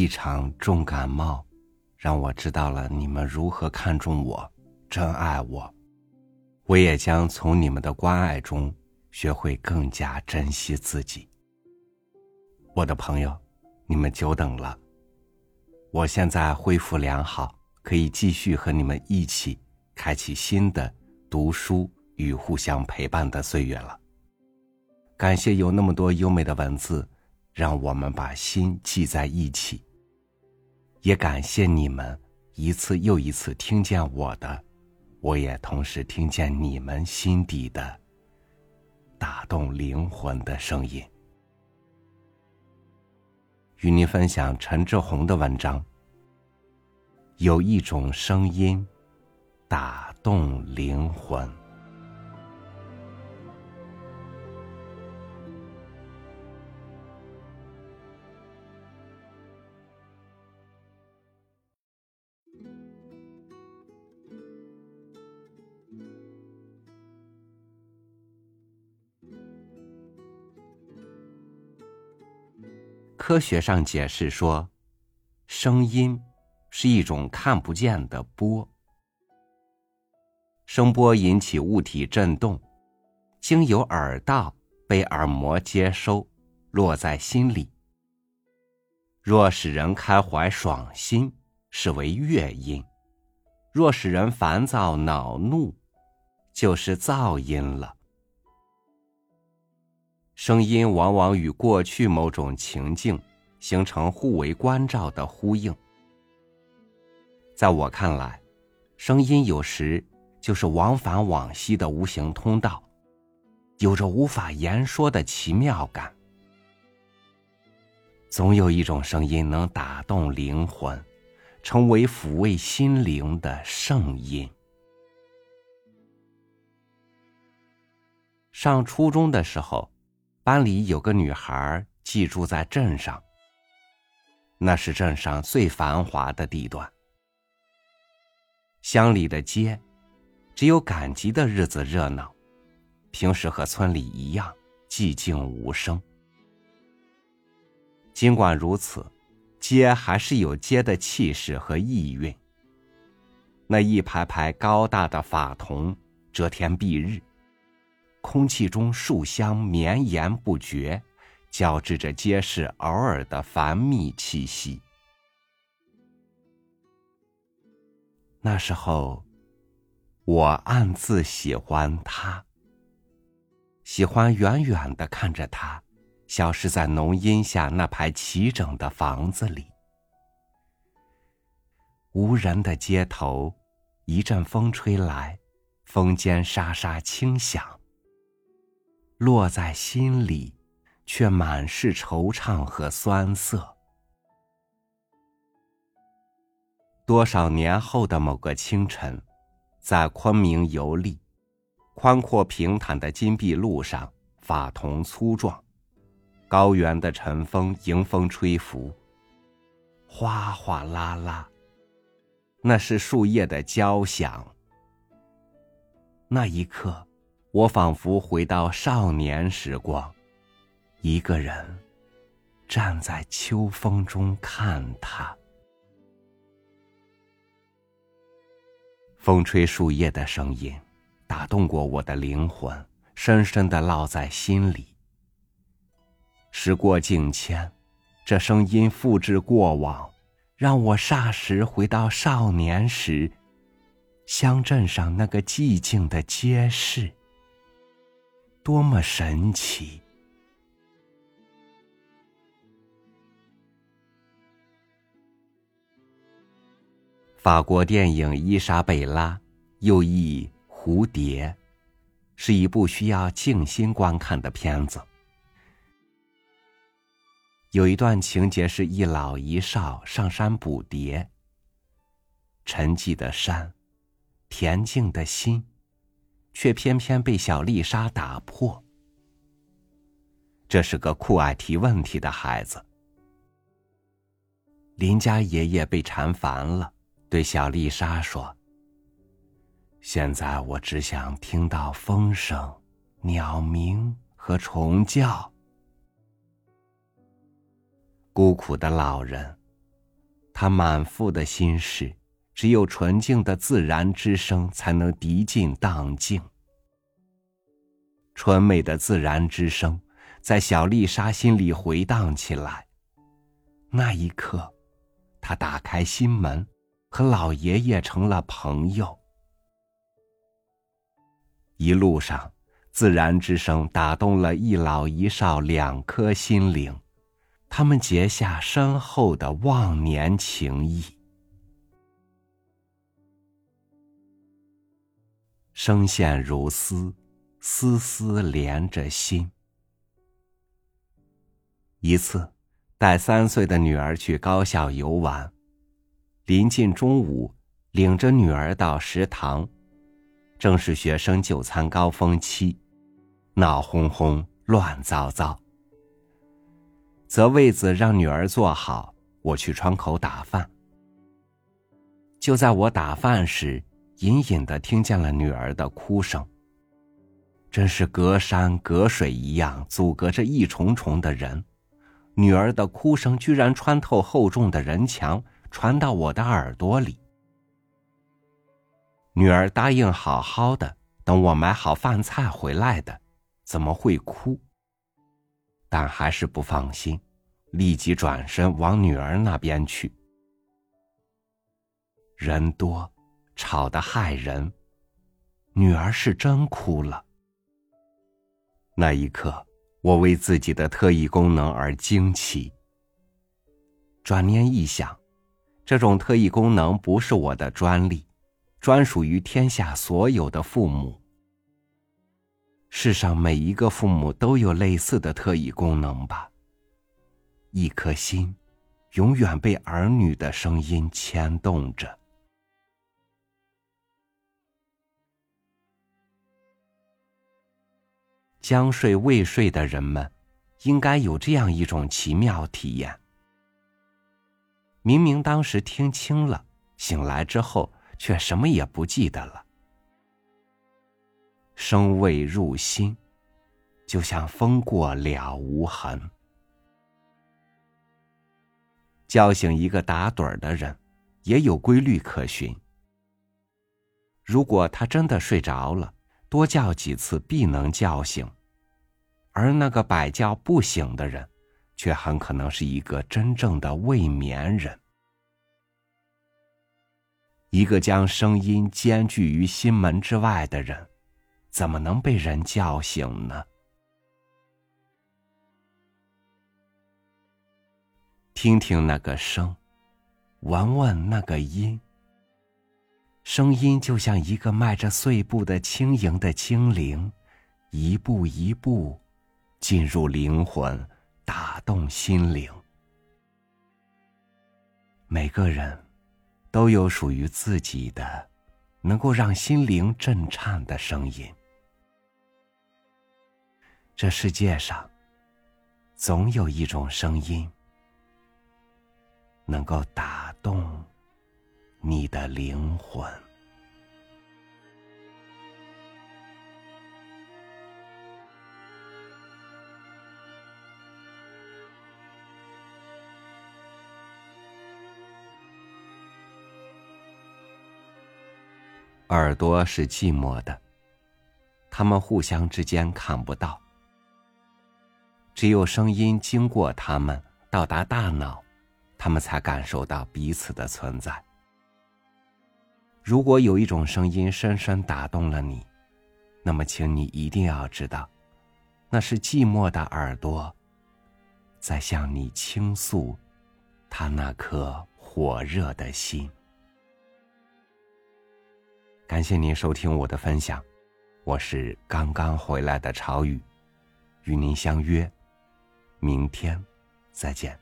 一场重感冒，让我知道了你们如何看重我，真爱我。我也将从你们的关爱中学会更加珍惜自己。我的朋友，你们久等了。我现在恢复良好，可以继续和你们一起开启新的读书与互相陪伴的岁月了。感谢有那么多优美的文字，让我们把心系在一起。也感谢你们一次又一次听见我的，我也同时听见你们心底的打动灵魂的声音。与您分享陈志宏的文章。有一种声音，打动灵魂。科学上解释说，声音是一种看不见的波。声波引起物体振动，经由耳道被耳膜接收，落在心里。若使人开怀爽心，是为乐音；若使人烦躁恼怒，就是噪音了。声音往往与过去某种情境形成互为关照的呼应。在我看来，声音有时就是往返往昔的无形通道，有着无法言说的奇妙感。总有一种声音能打动灵魂，成为抚慰心灵的圣音。上初中的时候。班里有个女孩寄住在镇上，那是镇上最繁华的地段。乡里的街，只有赶集的日子热闹，平时和村里一样寂静无声。尽管如此，街还是有街的气势和意蕴。那一排排高大的法桐遮天蔽日。空气中树香绵延不绝，交织着街市偶尔的繁密气息。那时候，我暗自喜欢他，喜欢远远的看着他，消失在浓荫下那排齐整的房子里。无人的街头，一阵风吹来，风间沙沙轻响。落在心里，却满是惆怅和酸涩。多少年后的某个清晨，在昆明游历，宽阔平坦的金碧路上，法桐粗壮，高原的晨风迎风吹拂，哗哗啦啦，那是树叶的交响。那一刻。我仿佛回到少年时光，一个人站在秋风中看他。风吹树叶的声音，打动过我的灵魂，深深的烙在心里。时过境迁，这声音复制过往，让我霎时回到少年时，乡镇上那个寂静的街市。多么神奇！法国电影《伊莎贝拉》又译《蝴蝶》，是一部需要静心观看的片子。有一段情节是一老一少上山捕蝶，沉寂的山，恬静的心。却偏偏被小丽莎打破。这是个酷爱提问题的孩子。林家爷爷被缠烦了，对小丽莎说：“现在我只想听到风声、鸟鸣和虫叫。”孤苦的老人他满腹的心事，只有纯净的自然之声才能涤尽荡尽。纯美的自然之声，在小丽莎心里回荡起来。那一刻，他打开心门，和老爷爷成了朋友。一路上，自然之声打动了一老一少两颗心灵，他们结下深厚的忘年情谊。声线如丝，丝丝连着心。一次。带三岁的女儿去高校游玩，临近中午，领着女儿到食堂，正是学生就餐高峰期，闹哄哄、乱糟糟。择位子让女儿坐好，我去窗口打饭。就在我打饭时，隐隐的听见了女儿的哭声，真是隔山隔水一样，阻隔着一重重的人。女儿的哭声居然穿透厚重的人墙，传到我的耳朵里。女儿答应好好的等我买好饭菜回来的，怎么会哭？但还是不放心，立即转身往女儿那边去。人多，吵得害人。女儿是真哭了。那一刻。我为自己的特异功能而惊奇。转念一想，这种特异功能不是我的专利，专属于天下所有的父母。世上每一个父母都有类似的特异功能吧？一颗心，永远被儿女的声音牵动着。将睡未睡的人们，应该有这样一种奇妙体验：明明当时听清了，醒来之后却什么也不记得了。声未入心，就像风过了无痕。叫醒一个打盹儿的人，也有规律可循。如果他真的睡着了，多叫几次必能叫醒。而那个百叫不醒的人，却很可能是一个真正的未眠人。一个将声音兼具于心门之外的人，怎么能被人叫醒呢？听听那个声，闻闻那个音。声音就像一个迈着碎步的轻盈的精灵，一步一步。进入灵魂，打动心灵。每个人都有属于自己的，能够让心灵震颤的声音。这世界上，总有一种声音，能够打动你的灵魂。耳朵是寂寞的，他们互相之间看不到，只有声音经过他们到达大脑，他们才感受到彼此的存在。如果有一种声音深深打动了你，那么请你一定要知道，那是寂寞的耳朵在向你倾诉他那颗火热的心。感谢您收听我的分享，我是刚刚回来的朝雨，与您相约，明天再见。